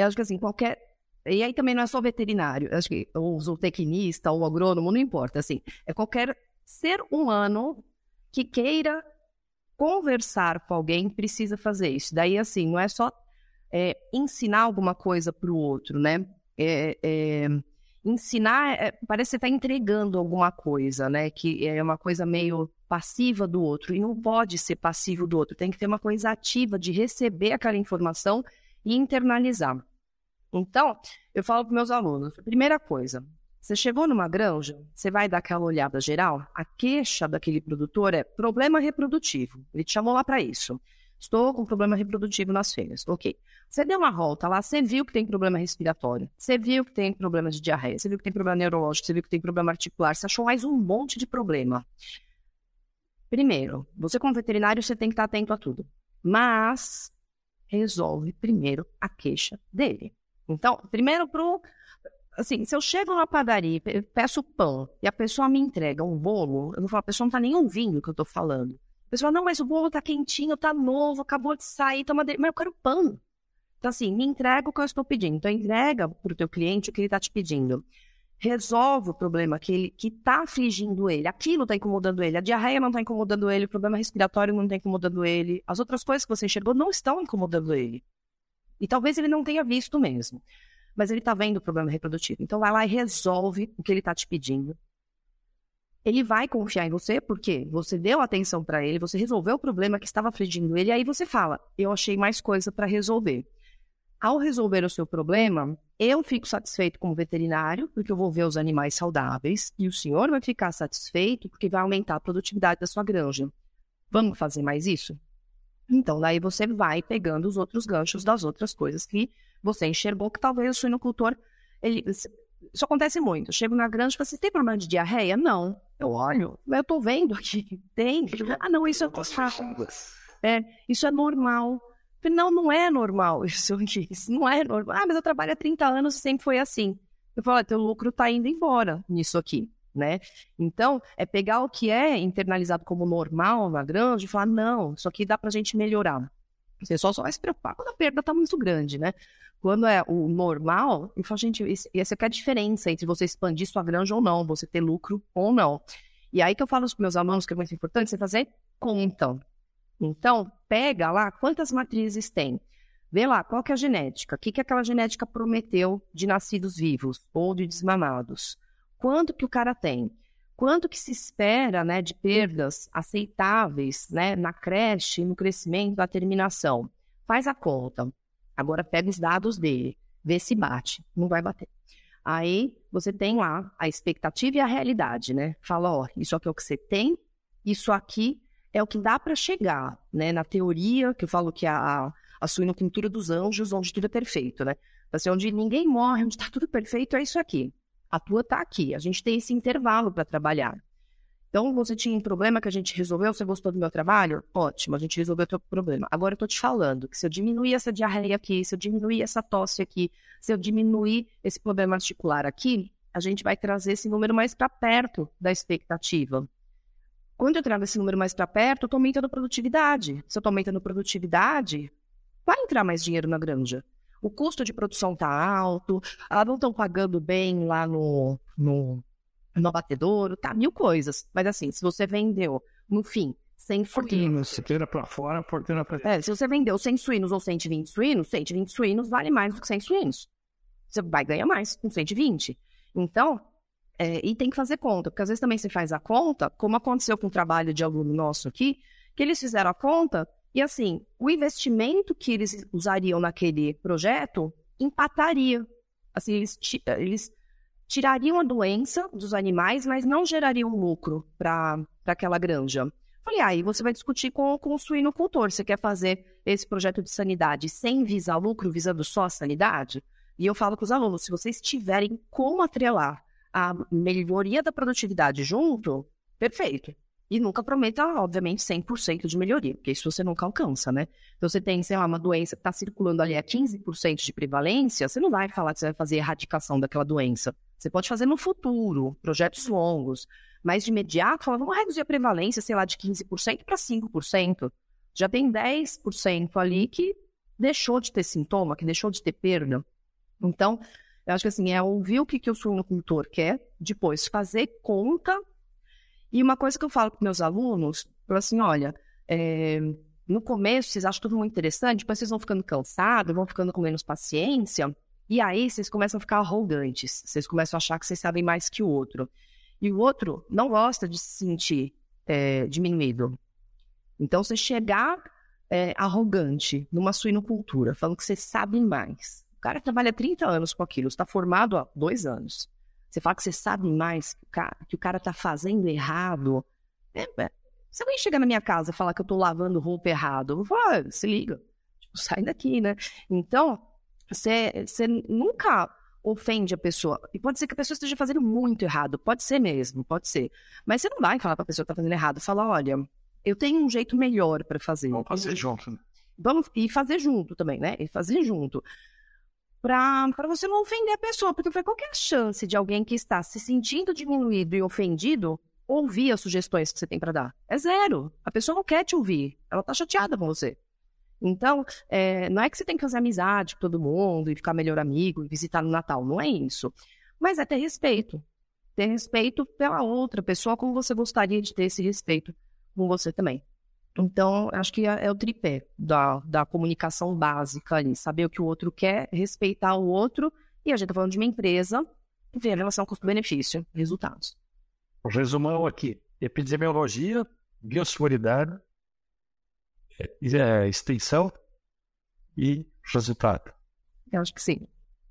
B: eu acho que assim, qualquer e aí também não é só veterinário, acho que ou zootecnista ou agrônomo, não importa, assim, é qualquer ser humano que queira conversar com alguém precisa fazer isso. Daí, assim, não é só é, ensinar alguma coisa para o outro, né? É, é, ensinar, é, parece que você está entregando alguma coisa, né? Que é uma coisa meio passiva do outro. E não pode ser passivo do outro. Tem que ter uma coisa ativa de receber aquela informação e internalizar. Então, eu falo para meus alunos: primeira coisa, você chegou numa granja, você vai dar aquela olhada geral. A queixa daquele produtor é problema reprodutivo. Ele te chamou lá para isso. Estou com problema reprodutivo nas fêmeas. Ok. Você deu uma volta lá, você viu que tem problema respiratório, você viu que tem problema de diarreia, você viu que tem problema neurológico, você viu que tem problema articular, você achou mais um monte de problema. Primeiro, você como veterinário, você tem que estar atento a tudo. Mas resolve primeiro a queixa dele. Então, primeiro pro assim, se eu chego na padaria peço pão e a pessoa me entrega um bolo, eu vou falar, a pessoa não tá nem ouvindo o que eu tô falando. A pessoa, não, mas o bolo tá quentinho, tá novo, acabou de sair, toma dele. Mas eu quero pão. Então, assim, me entrega o que eu estou pedindo. Então, entrega pro teu cliente o que ele tá te pedindo. Resolve o problema que ele que tá afligindo ele. Aquilo tá incomodando ele. A diarreia não tá incomodando ele, o problema respiratório não tá incomodando ele. As outras coisas que você enxergou não estão incomodando ele. E talvez ele não tenha visto mesmo. Mas ele está vendo o problema reprodutivo. Então vai lá e resolve o que ele está te pedindo. Ele vai confiar em você porque você deu atenção para ele, você resolveu o problema que estava afligindo ele, e aí você fala: Eu achei mais coisa para resolver. Ao resolver o seu problema, eu fico satisfeito como veterinário, porque eu vou ver os animais saudáveis, e o senhor vai ficar satisfeito porque vai aumentar a produtividade da sua granja. Vamos fazer mais isso? Então, daí você vai pegando os outros ganchos das outras coisas que você enxergou que talvez o suinocultor. Ele, isso acontece muito. Eu chego na granja e falo assim: tem problema de diarreia? Não. Eu olho, eu tô vendo aqui. Tem. Ah, não, isso é. É, isso é normal. Não, não é normal isso. Isso não é normal. Ah, mas eu trabalho há 30 anos e sempre foi assim. Eu falo, teu lucro tá indo embora nisso aqui né? Então, é pegar o que é internalizado como normal na grande e falar, não, isso aqui dá para a gente melhorar. Você só, só vai se preocupar quando a perda está muito grande, né? Quando é o normal, eu falo, gente, essa é a diferença entre você expandir sua granja ou não, você ter lucro ou não. E aí que eu falo para meus alunos que é muito importante você fazer conta. Então, pega lá quantas matrizes tem. Vê lá qual que é a genética, o que, que aquela genética prometeu de nascidos vivos ou de desmamados quanto que o cara tem, quanto que se espera né, de perdas aceitáveis né, na creche, no crescimento, da terminação. Faz a conta. Agora pega os dados dele, vê se bate. Não vai bater. Aí você tem lá a expectativa e a realidade, né? Fala, ó, isso aqui é o que você tem, isso aqui é o que dá para chegar, né? Na teoria, que eu falo que a, a suinocultura dos anjos, onde tudo é perfeito, né? Assim, onde ninguém morre, onde está tudo perfeito, é isso aqui. A tua está aqui. A gente tem esse intervalo para trabalhar. Então, você tinha um problema que a gente resolveu, você gostou do meu trabalho? Ótimo, a gente resolveu o teu problema. Agora eu estou te falando que se eu diminuir essa diarreia aqui, se eu diminuir essa tosse aqui, se eu diminuir esse problema articular aqui, a gente vai trazer esse número mais para perto da expectativa. Quando eu trago esse número mais para perto, eu estou aumentando a produtividade. Se eu estou aumentando a produtividade, vai entrar mais dinheiro na granja. O custo de produção está alto, elas não estão pagando bem lá no, no no abatedouro, tá, mil coisas. Mas assim, se você vendeu, no fim, 100 suínos...
C: Porteira para fora, porteira para
B: É, se você vendeu 100 suínos ou 120 suínos, 120 suínos vale mais do que 100 suínos. Você vai ganhar mais com 120. Então, é, e tem que fazer conta, porque às vezes também você faz a conta, como aconteceu com o trabalho de aluno nosso aqui, que eles fizeram a conta e assim, o investimento que eles usariam naquele projeto empataria. Assim, eles, eles tirariam a doença dos animais, mas não gerariam lucro para aquela granja. Falei, aí ah, você vai discutir com, com o suinocultor. Você quer fazer esse projeto de sanidade sem visar lucro, visando só a sanidade? E eu falo com os alunos, se vocês tiverem como atrelar a melhoria da produtividade junto, perfeito. E nunca prometa, obviamente, 100% de melhoria, porque isso você nunca alcança, né? Então, você tem, sei lá, uma doença que está circulando ali a 15% de prevalência, você não vai falar que você vai fazer erradicação daquela doença. Você pode fazer no futuro, projetos longos, mas de imediato, fala, vamos reduzir a prevalência, sei lá, de 15% para 5%. Já tem 10% ali que deixou de ter sintoma, que deixou de ter perda. Então, eu acho que assim, é ouvir o que, que o suinocultor quer, depois fazer conta e uma coisa que eu falo para meus alunos, eu assim, olha, é, no começo vocês acham tudo muito interessante, depois vocês vão ficando cansados, vão ficando com menos paciência, e aí vocês começam a ficar arrogantes, vocês começam a achar que vocês sabem mais que o outro. E o outro não gosta de se sentir é, diminuído. Então, você chegar é, arrogante numa suinocultura, falando que você sabe mais. O cara trabalha 30 anos com aquilo, está formado há dois anos. Você fala que você sabe mais que o cara, que o cara tá fazendo errado. É, é. Se alguém chegar na minha casa e falar que eu tô lavando roupa errado, eu vou falar, ah, se liga, tipo, sai daqui, né? Então, você, você nunca ofende a pessoa. E pode ser que a pessoa esteja fazendo muito errado, pode ser mesmo, pode ser. Mas você não vai falar para a pessoa que tá fazendo errado, fala, olha, eu tenho um jeito melhor para fazer.
C: Vamos fazer junto. Né?
B: Vamos e fazer junto também, né? E fazer junto para você não ofender a pessoa, porque qual é a chance de alguém que está se sentindo diminuído e ofendido ouvir as sugestões que você tem para dar? É zero. A pessoa não quer te ouvir, ela está chateada com você. Então, é, não é que você tem que fazer amizade com todo mundo e ficar melhor amigo e visitar no Natal, não é isso. Mas é ter respeito. Ter respeito pela outra pessoa como você gostaria de ter esse respeito com você também. Então, acho que é, é, o tripé da, da comunicação básica ali. Saber o que o outro quer, respeitar o outro. E a gente está falando de uma empresa, ver a relação custo-benefício, resultados.
C: Resumão aqui: epidemiologia, biosseguridade, é, extensão e resultado.
B: Eu acho que sim.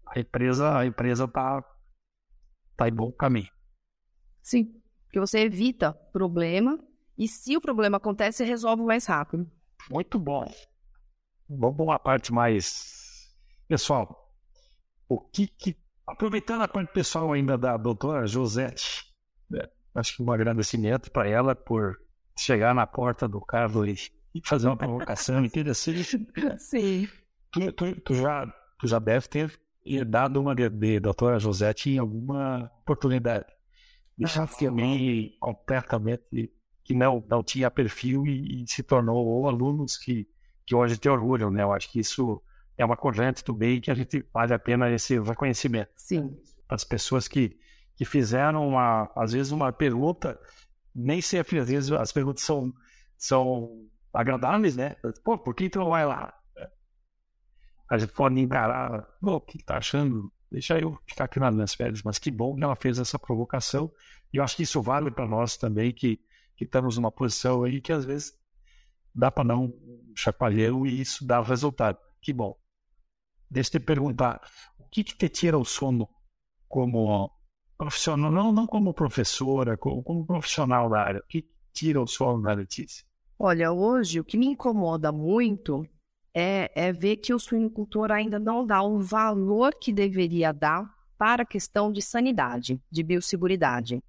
C: A empresa a empresa está tá em bom caminho.
B: Sim, porque você evita problema e se o problema acontece, você resolve mais rápido.
C: Muito bom. Vamos à parte mais. Pessoal, o que, que. Aproveitando a parte pessoal ainda da doutora Josete, né? acho que um agradecimento para ela por chegar na porta do Carlos e fazer uma provocação interessante.
B: Sim.
C: Tu, tu, tu, já, tu já deve ter dado uma de doutora Josete em alguma oportunidade. Deixar também completamente que não, não tinha perfil e, e se tornou alunos que, que hoje te orgulham, né? Eu acho que isso é uma corrente do bem que a gente vale a pena esse reconhecimento.
B: Sim.
C: As pessoas que, que fizeram, uma, às vezes, uma pergunta, nem sempre, às vezes, as perguntas são, são agradáveis, né? Pô, por que tu não vai lá? A gente pode encarar, o que tá achando? Deixa eu ficar aqui nas férias, mas que bom que ela fez essa provocação. E eu acho que isso vale para nós também, que estamos numa posição aí que às vezes dá para dar um chacoalhão e isso dá resultado. Que bom. Deixa eu te perguntar, o que, que te tira o sono como profissional, não, não como professora, como, como profissional da área? O que tira o sono da Letícia?
B: Olha, hoje o que me incomoda muito é, é ver que o suinocultor ainda não dá o valor que deveria dar para a questão de sanidade, de biosseguridade.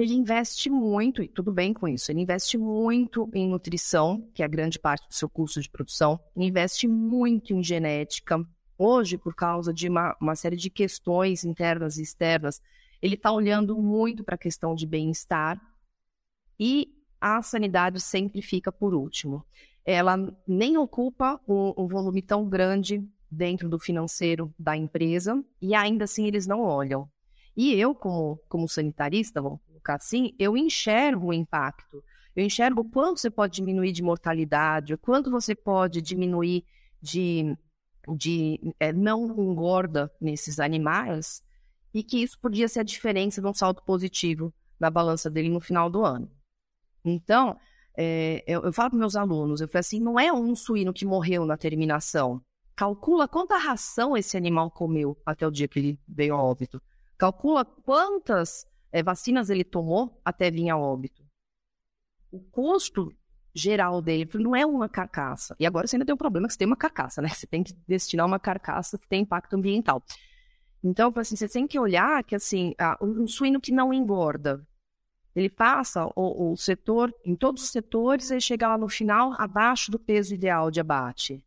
B: Ele investe muito, e tudo bem com isso, ele investe muito em nutrição, que é a grande parte do seu custo de produção, investe muito em genética. Hoje, por causa de uma, uma série de questões internas e externas, ele está olhando muito para a questão de bem-estar e a sanidade sempre fica por último. Ela nem ocupa um, um volume tão grande dentro do financeiro da empresa e ainda assim eles não olham. E eu, como, como sanitarista, assim, eu enxergo o impacto. Eu enxergo quanto você pode diminuir de mortalidade, quanto você pode diminuir de, de é, não engorda nesses animais, e que isso podia ser a diferença de um saldo positivo na balança dele no final do ano. Então, é, eu, eu, falo para meus alunos, eu falo assim, não é um suíno que morreu na terminação. Calcula quanta ração esse animal comeu até o dia que ele veio a óbito. Calcula quantas é, vacinas ele tomou até vir a óbito. O custo geral dele não é uma carcaça. E agora você ainda tem um problema que você tem uma carcaça, né? Você tem que destinar uma carcaça que tem impacto ambiental. Então, assim, você tem que olhar que, assim, um suíno que não engorda, ele passa o, o setor, em todos os setores, ele chega lá no final abaixo do peso ideal de abate.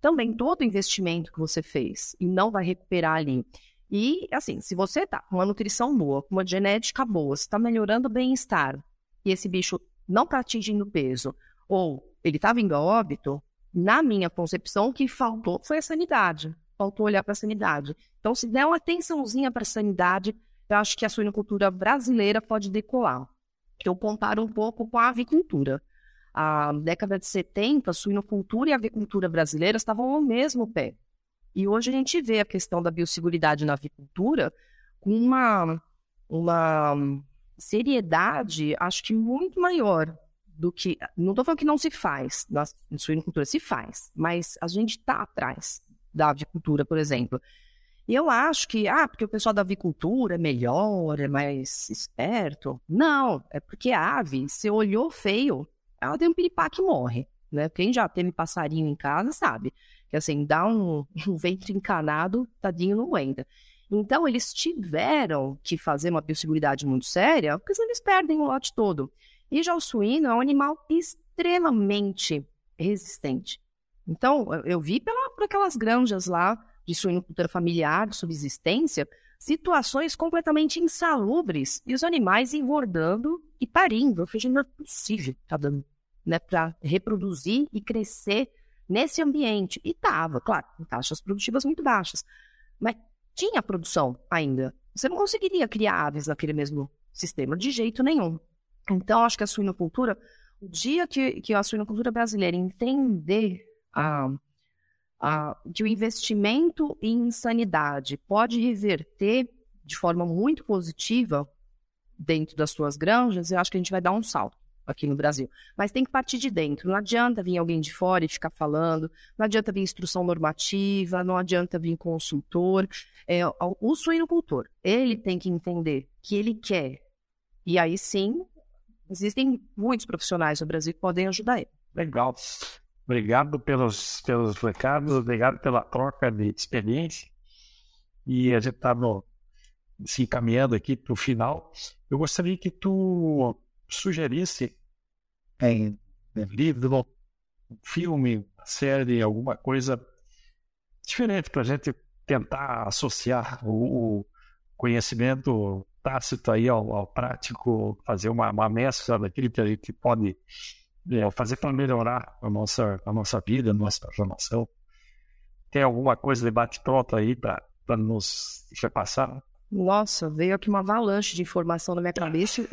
B: Também todo investimento que você fez e não vai recuperar ali. E, assim, se você tá com uma nutrição boa, com uma genética boa, você está melhorando o bem-estar e esse bicho não está atingindo peso, ou ele está vindo a óbito, na minha concepção, o que faltou foi a sanidade. Faltou olhar para a sanidade. Então, se der uma atençãozinha para a sanidade, eu acho que a suinocultura brasileira pode decolar. Eu comparo um pouco com a avicultura. A década de 70, a suinocultura e a avicultura brasileira estavam ao mesmo pé. E hoje a gente vê a questão da biosseguridade na avicultura com uma, uma seriedade, acho que muito maior do que. Não estou falando que não se faz na suinocultura, se faz, mas a gente está atrás da avicultura, por exemplo. E eu acho que, ah, porque o pessoal da avicultura é melhor, é mais esperto. Não, é porque a ave, se olhou feio, ela tem um piripá que morre. Né? Quem já teve passarinho em casa sabe que assim, dá um, um ventre encanado, tadinho não aguenta. Então, eles tiveram que fazer uma biosseguridade muito séria, porque senão eles perdem o lote todo. E já o suíno é um animal extremamente resistente. Então, eu vi pela, por aquelas granjas lá de suinocultura familiar, de subsistência, situações completamente insalubres e os animais engordando e parindo. Eu falei, não é possível tá dando, né, para reproduzir e crescer nesse ambiente. E tava, claro, com taxas produtivas muito baixas, mas tinha produção ainda. Você não conseguiria criar aves naquele mesmo sistema de jeito nenhum. Então, acho que a suinocultura, o dia que, que a suinocultura brasileira entender a que o investimento em sanidade pode reverter de forma muito positiva dentro das suas granjas, eu acho que a gente vai dar um salto aqui no Brasil. Mas tem que partir de dentro. Não adianta vir alguém de fora e ficar falando, não adianta vir instrução normativa, não adianta vir consultor. É, o suinocultor, ele tem que entender que ele quer. E aí sim, existem muitos profissionais no Brasil que podem ajudar ele.
C: Legal. Obrigado pelos, pelos recados, obrigado pela troca de experiência. E a gente está se encaminhando aqui para o final. Eu gostaria que tu sugerisse em livro, filme, série, alguma coisa diferente para a gente tentar associar o, o, conhecimento tácito aí ao, ao prático, fazer uma, uma mescla daquilo que a gente pode é, fazer para melhorar a nossa, a nossa vida, a nossa formação. Tem alguma coisa de bate-pronto aí para nos passar?
B: Nossa, veio aqui uma avalanche de informação na minha cabeça.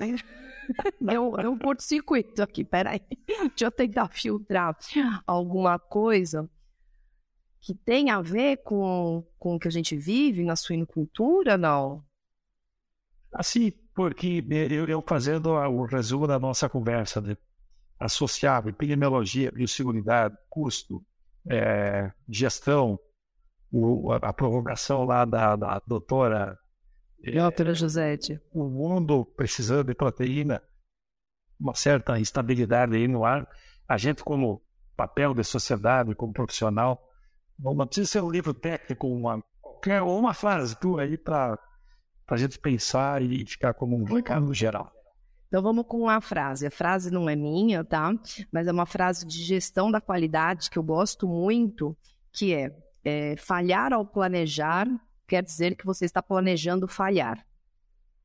B: É um, é um curto-circuito aqui, peraí. Deixa eu tentar filtrar alguma coisa que tem a ver com, com o que a gente vive na suinocultura, não?
C: Assim, porque eu, eu fazendo o resumo da nossa conversa, né? associado epidemiologia, biosseguridade, custo, é, gestão, o, a prorrogação lá da, da doutora
B: doutora é, Josete.
C: O mundo precisando de proteína, uma certa instabilidade aí no ar. A gente, como papel de sociedade, como profissional, não precisa ser um livro técnico, uma qualquer uma frase tua aí para a gente pensar e ficar como um recado geral.
B: Então vamos com uma frase. A frase não é minha, tá? Mas é uma frase de gestão da qualidade que eu gosto muito, que é, é falhar ao planejar quer dizer que você está planejando falhar.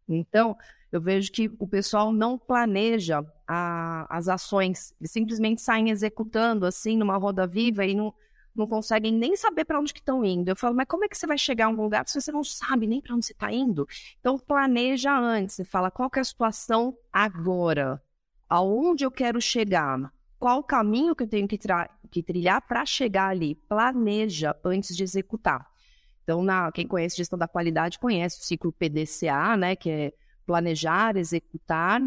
B: Então, eu vejo que o pessoal não planeja a, as ações, eles simplesmente saem executando assim numa roda viva e não, não conseguem nem saber para onde que estão indo. Eu falo, mas como é que você vai chegar a um lugar se você não sabe nem para onde você está indo? Então planeja antes, você fala qual é a situação agora, aonde eu quero chegar, qual o caminho que eu tenho que, que trilhar para chegar ali. Planeja antes de executar. Então, na, quem conhece gestão da qualidade conhece o ciclo PDCA, né, que é planejar, executar,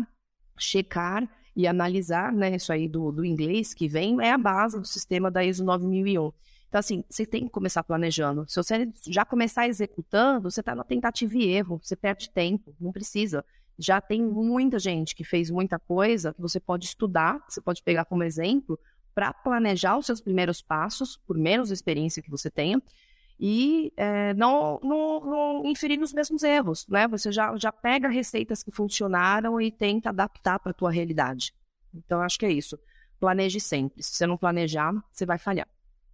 B: checar e analisar, né? Isso aí do, do inglês que vem é a base do sistema da ISO 9001. Então, assim, você tem que começar planejando. Se você já começar executando, você está na tentativa e erro, você perde tempo, não precisa. Já tem muita gente que fez muita coisa que você pode estudar, você pode pegar como exemplo para planejar os seus primeiros passos, por menos experiência que você tenha, e é, não, não, não, inferir nos mesmos erros, né? Você já, já pega receitas que funcionaram e tenta adaptar para a tua realidade. Então, acho que é isso. Planeje sempre. Se você não planejar, você vai falhar.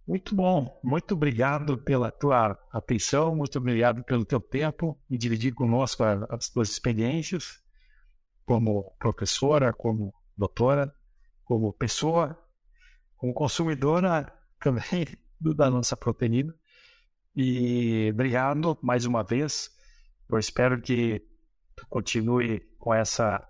C: Muito bom. Muito obrigado pela tua atenção, muito obrigado pelo teu tempo e dividir conosco as tuas experiências como professora, como doutora, como pessoa, como consumidora também da nossa proteína. E obrigado mais uma vez. Eu espero que tu continue com essa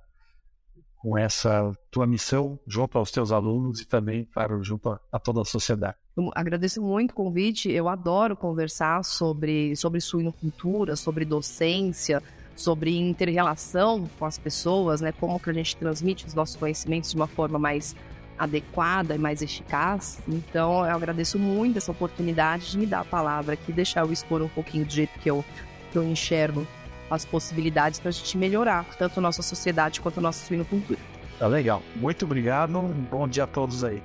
C: com essa tua missão junto aos teus alunos e também, claro, junto a, a toda a sociedade.
B: Eu agradeço muito o convite. Eu adoro conversar sobre, sobre suinocultura, sobre docência, sobre interrelação com as pessoas, né? Como que a gente transmite os nossos conhecimentos de uma forma mais adequada e mais eficaz. Então, eu agradeço muito essa oportunidade de me dar a palavra aqui, deixar eu expor um pouquinho do jeito que eu, que eu enxergo as possibilidades para a gente melhorar tanto a nossa sociedade quanto a nossa suinocultura.
C: Tá legal. Muito obrigado. Bom dia a todos aí.